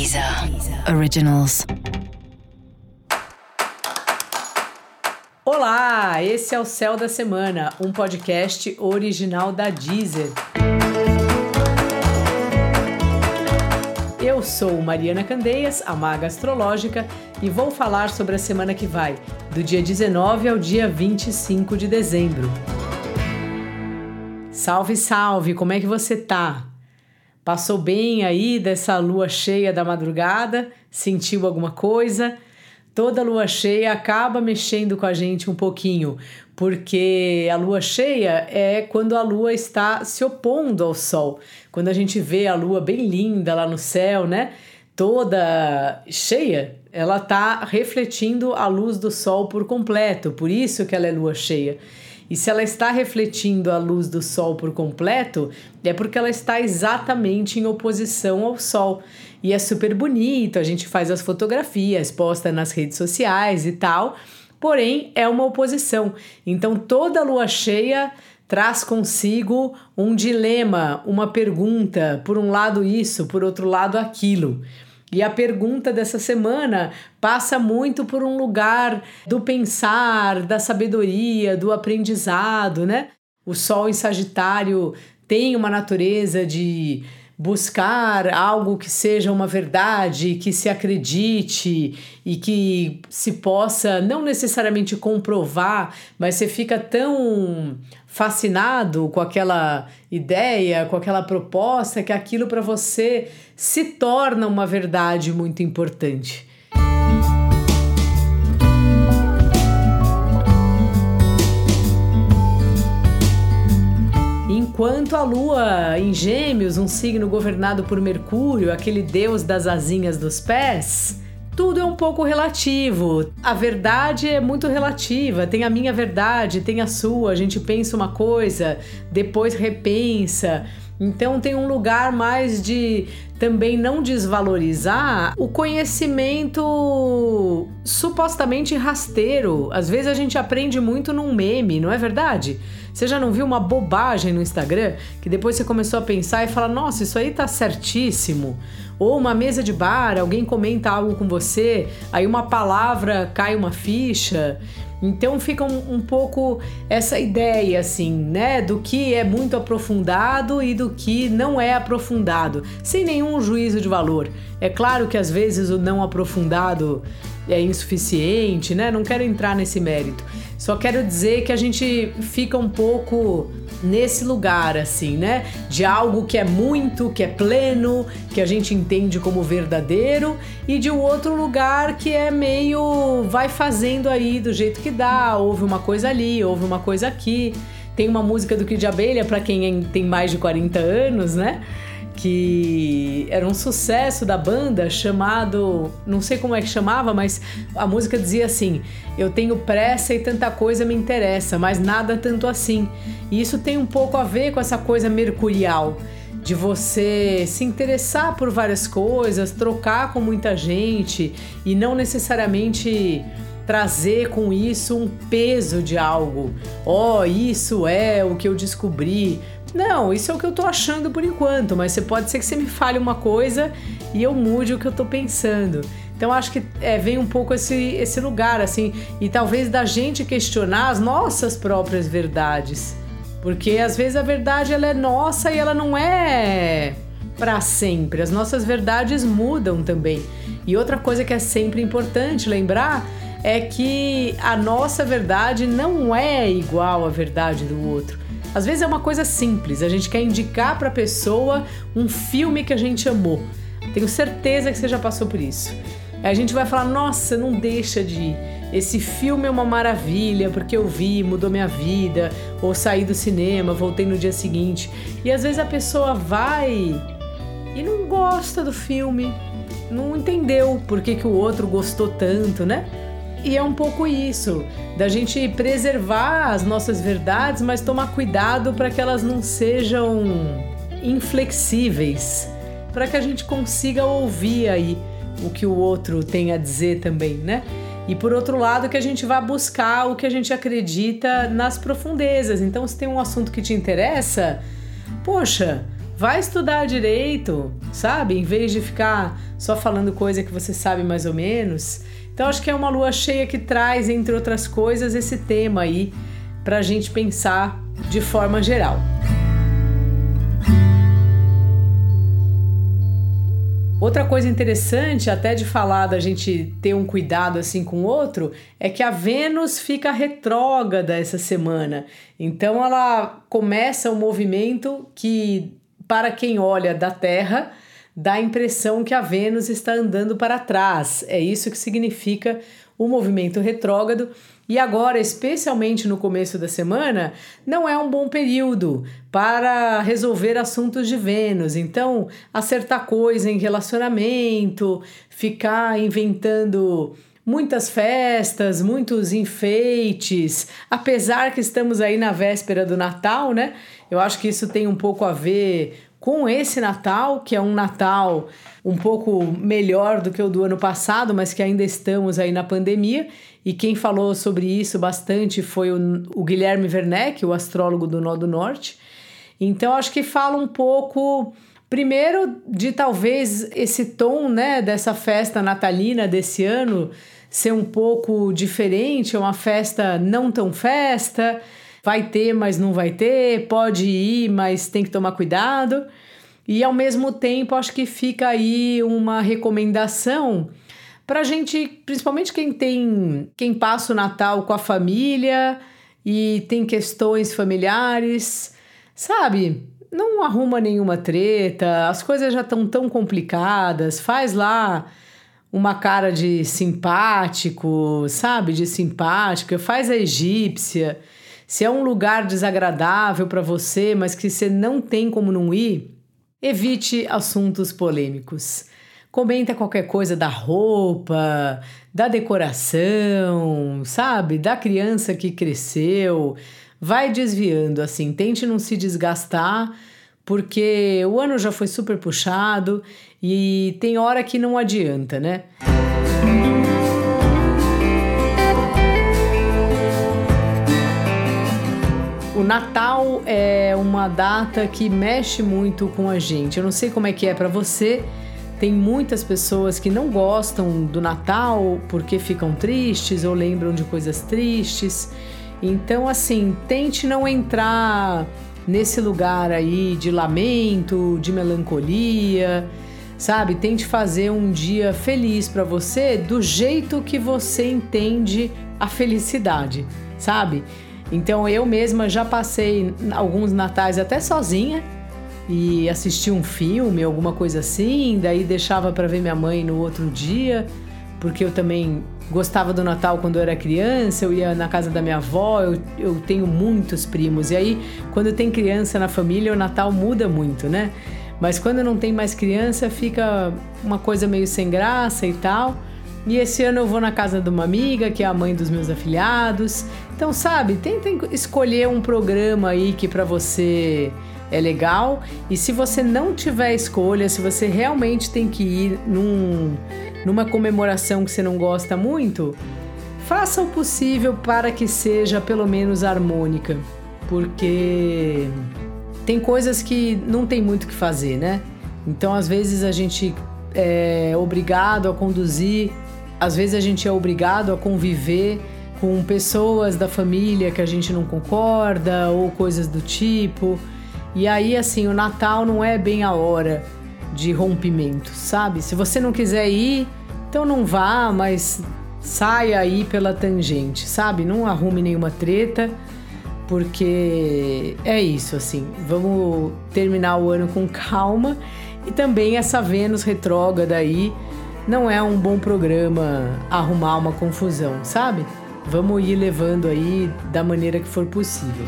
Deezer Originals. Olá, esse é o Céu da Semana, um podcast original da Deezer. Eu sou Mariana Candeias, a maga astrológica, e vou falar sobre a semana que vai, do dia 19 ao dia 25 de dezembro. Salve, salve, como é que você tá? Passou bem aí dessa lua cheia da madrugada? Sentiu alguma coisa? Toda lua cheia acaba mexendo com a gente um pouquinho, porque a lua cheia é quando a lua está se opondo ao sol. Quando a gente vê a lua bem linda lá no céu, né? Toda cheia, ela está refletindo a luz do sol por completo, por isso que ela é lua cheia. E se ela está refletindo a luz do Sol por completo, é porque ela está exatamente em oposição ao Sol. E é super bonito, a gente faz as fotografias, posta nas redes sociais e tal, porém é uma oposição. Então toda lua cheia traz consigo um dilema, uma pergunta, por um lado isso, por outro lado aquilo. E a pergunta dessa semana passa muito por um lugar do pensar, da sabedoria, do aprendizado, né? O Sol em Sagitário tem uma natureza de buscar algo que seja uma verdade, que se acredite e que se possa não necessariamente comprovar, mas você fica tão fascinado com aquela ideia, com aquela proposta, que aquilo para você se torna uma verdade muito importante. Enquanto a Lua em Gêmeos, um signo governado por Mercúrio, aquele deus das asinhas dos pés, tudo é um pouco relativo. A verdade é muito relativa. Tem a minha verdade, tem a sua. A gente pensa uma coisa, depois repensa. Então tem um lugar mais de também não desvalorizar o conhecimento supostamente rasteiro. Às vezes a gente aprende muito num meme, não é verdade? Você já não viu uma bobagem no Instagram que depois você começou a pensar e fala: "Nossa, isso aí tá certíssimo"? Ou uma mesa de bar, alguém comenta algo com você, aí uma palavra cai uma ficha. Então fica um, um, pouco essa ideia, assim, né, do que é muito aprofundado e do que não é aprofundado, sem nenhum juízo de valor. É claro que às vezes o não aprofundado é insuficiente, né? Não quero entrar nesse mérito. Só quero dizer que a gente fica um pouco nesse lugar, assim, né? De algo que é muito, que é pleno, que a gente entende como verdadeiro, e de um outro lugar que é meio vai fazendo aí do jeito que dá, houve uma coisa ali, houve uma coisa aqui. Tem uma música do Kid Abelha para quem tem mais de 40 anos, né? Que era um sucesso da banda chamado, não sei como é que chamava, mas a música dizia assim: "Eu tenho pressa e tanta coisa me interessa, mas nada tanto assim". E isso tem um pouco a ver com essa coisa mercurial de você se interessar por várias coisas, trocar com muita gente e não necessariamente trazer com isso um peso de algo. Ó, oh, isso é o que eu descobri. Não, isso é o que eu tô achando por enquanto, mas você pode ser que você me fale uma coisa e eu mude o que eu tô pensando. Então acho que é, vem um pouco esse, esse lugar, assim, e talvez da gente questionar as nossas próprias verdades. Porque às vezes a verdade ela é nossa e ela não é para sempre. As nossas verdades mudam também. E outra coisa que é sempre importante lembrar é que a nossa verdade não é igual à verdade do outro. Às vezes é uma coisa simples, a gente quer indicar para a pessoa um filme que a gente amou. Tenho certeza que você já passou por isso. A gente vai falar: "Nossa, não deixa de ir. Esse filme é uma maravilha porque eu vi, mudou minha vida, ou saí do cinema, voltei no dia seguinte". E às vezes a pessoa vai e não gosta do filme, não entendeu por que, que o outro gostou tanto, né? E é um pouco isso, da gente preservar as nossas verdades, mas tomar cuidado para que elas não sejam inflexíveis, para que a gente consiga ouvir aí o que o outro tem a dizer também, né? E por outro lado, que a gente vá buscar o que a gente acredita nas profundezas. Então, se tem um assunto que te interessa, poxa, vai estudar direito, sabe? Em vez de ficar só falando coisa que você sabe mais ou menos. Então acho que é uma lua cheia que traz, entre outras coisas, esse tema aí para a gente pensar de forma geral. Outra coisa interessante, até de falar da gente ter um cuidado assim com o outro, é que a Vênus fica retrógrada essa semana. Então ela começa um movimento que, para quem olha da Terra, dá a impressão que a Vênus está andando para trás. É isso que significa o movimento retrógrado. E agora, especialmente no começo da semana, não é um bom período para resolver assuntos de Vênus. Então, acertar coisa em relacionamento, ficar inventando muitas festas, muitos enfeites, apesar que estamos aí na véspera do Natal, né? Eu acho que isso tem um pouco a ver com esse Natal, que é um Natal um pouco melhor do que o do ano passado, mas que ainda estamos aí na pandemia. E quem falou sobre isso bastante foi o, o Guilherme Werneck, o astrólogo do Nó do Norte. Então, acho que fala um pouco, primeiro, de talvez esse tom né, dessa festa natalina desse ano ser um pouco diferente, é uma festa não tão festa, vai ter, mas não vai ter, pode ir, mas tem que tomar cuidado. E ao mesmo tempo, acho que fica aí uma recomendação para gente, principalmente quem tem, quem passa o Natal com a família e tem questões familiares, sabe? Não arruma nenhuma treta, as coisas já estão tão complicadas, faz lá uma cara de simpático, sabe? De simpática, faz a egípcia. Se é um lugar desagradável para você, mas que você não tem como não ir, evite assuntos polêmicos. Comenta qualquer coisa da roupa, da decoração, sabe? Da criança que cresceu. Vai desviando assim, tente não se desgastar, porque o ano já foi super puxado e tem hora que não adianta, né? O Natal é uma data que mexe muito com a gente. Eu não sei como é que é para você, tem muitas pessoas que não gostam do Natal porque ficam tristes ou lembram de coisas tristes. Então, assim, tente não entrar nesse lugar aí de lamento, de melancolia, sabe? Tente fazer um dia feliz para você do jeito que você entende a felicidade, sabe? Então eu mesma já passei alguns natais até sozinha e assistia um filme, alguma coisa assim, daí deixava para ver minha mãe no outro dia, porque eu também gostava do Natal quando eu era criança, eu ia na casa da minha avó, eu, eu tenho muitos primos, e aí quando tem criança na família, o Natal muda muito, né? Mas quando não tem mais criança, fica uma coisa meio sem graça e tal. E esse ano eu vou na casa de uma amiga, que é a mãe dos meus afilhados. Então, sabe, tentem escolher um programa aí que para você é legal. E se você não tiver escolha, se você realmente tem que ir num, numa comemoração que você não gosta muito, faça o possível para que seja pelo menos harmônica, porque tem coisas que não tem muito o que fazer, né? Então, às vezes a gente é obrigado a conduzir, às vezes a gente é obrigado a conviver com pessoas da família que a gente não concorda ou coisas do tipo. E aí, assim, o Natal não é bem a hora de rompimento, sabe? Se você não quiser ir, então não vá, mas saia aí pela tangente, sabe? Não arrume nenhuma treta, porque é isso, assim. Vamos terminar o ano com calma e também essa Vênus retrógrada aí não é um bom programa arrumar uma confusão, sabe? Vamos ir levando aí da maneira que for possível.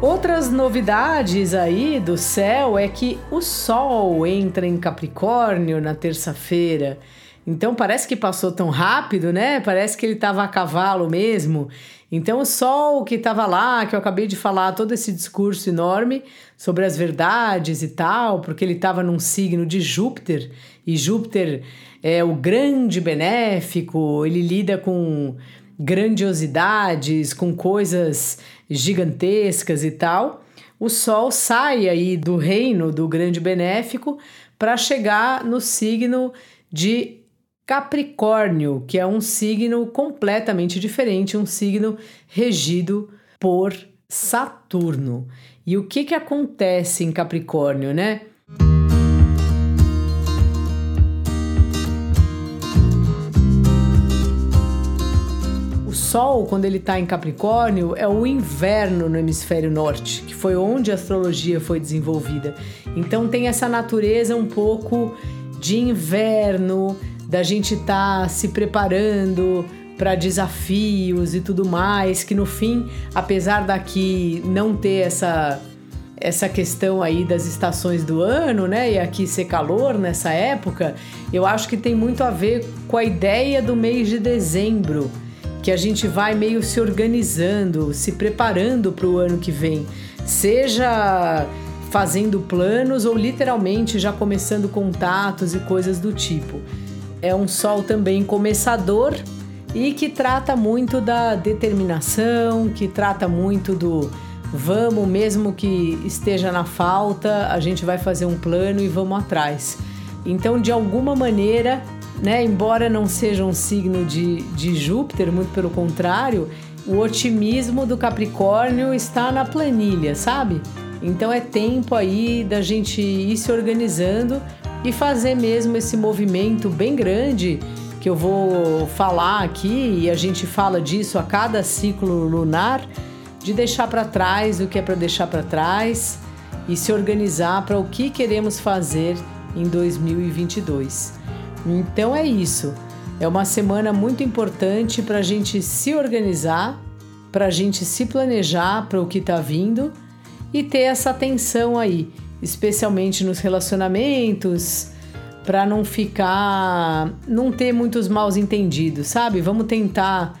Outras novidades aí do céu é que o Sol entra em Capricórnio na terça-feira. Então parece que passou tão rápido, né? Parece que ele estava a cavalo mesmo. Então o Sol que estava lá, que eu acabei de falar todo esse discurso enorme sobre as verdades e tal, porque ele estava num signo de Júpiter e Júpiter é o grande benéfico, ele lida com grandiosidades, com coisas gigantescas e tal, o Sol sai aí do reino do grande benéfico para chegar no signo de Capricórnio, que é um signo completamente diferente, um signo regido por Saturno. E o que, que acontece em Capricórnio, né? Sol, quando ele está em Capricórnio, é o inverno no hemisfério norte, que foi onde a astrologia foi desenvolvida. Então tem essa natureza um pouco de inverno, da gente estar tá se preparando para desafios e tudo mais, que no fim, apesar daqui não ter essa essa questão aí das estações do ano, né? E aqui ser calor nessa época, eu acho que tem muito a ver com a ideia do mês de dezembro que a gente vai meio se organizando, se preparando para o ano que vem, seja fazendo planos ou literalmente já começando contatos e coisas do tipo. É um sol também começador e que trata muito da determinação, que trata muito do vamos, mesmo que esteja na falta, a gente vai fazer um plano e vamos atrás. Então, de alguma maneira, né? Embora não seja um signo de, de Júpiter, muito pelo contrário, o otimismo do Capricórnio está na planilha, sabe? Então é tempo aí da gente ir se organizando e fazer mesmo esse movimento bem grande que eu vou falar aqui e a gente fala disso a cada ciclo lunar, de deixar para trás o que é para deixar para trás e se organizar para o que queremos fazer em 2022. Então é isso. É uma semana muito importante para a gente se organizar, para a gente se planejar para o que está vindo e ter essa atenção aí, especialmente nos relacionamentos, para não ficar, não ter muitos maus entendidos, sabe? Vamos tentar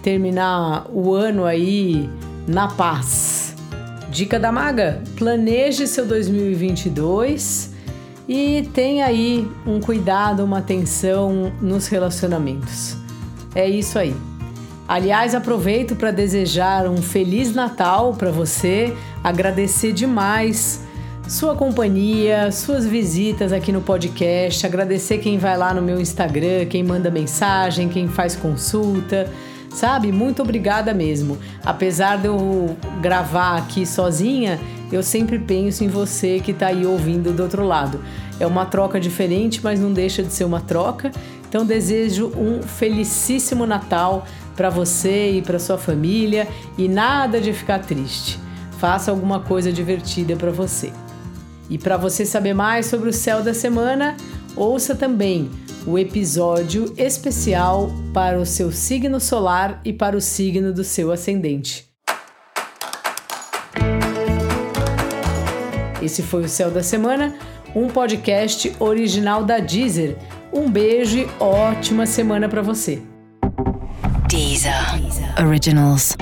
terminar o ano aí na paz. Dica da maga: planeje seu 2022 e tenha aí um cuidado, uma atenção nos relacionamentos. É isso aí. Aliás, aproveito para desejar um feliz Natal para você, agradecer demais sua companhia, suas visitas aqui no podcast, agradecer quem vai lá no meu Instagram, quem manda mensagem, quem faz consulta, sabe? Muito obrigada mesmo. Apesar de eu gravar aqui sozinha, eu sempre penso em você que está aí ouvindo do outro lado. É uma troca diferente, mas não deixa de ser uma troca. Então desejo um felicíssimo Natal para você e para sua família e nada de ficar triste. Faça alguma coisa divertida para você. E para você saber mais sobre o céu da semana, ouça também o episódio especial para o seu signo solar e para o signo do seu ascendente. Esse foi o Céu da Semana, um podcast original da Deezer. Um beijo e ótima semana para você. Deezer. Deezer. Originals.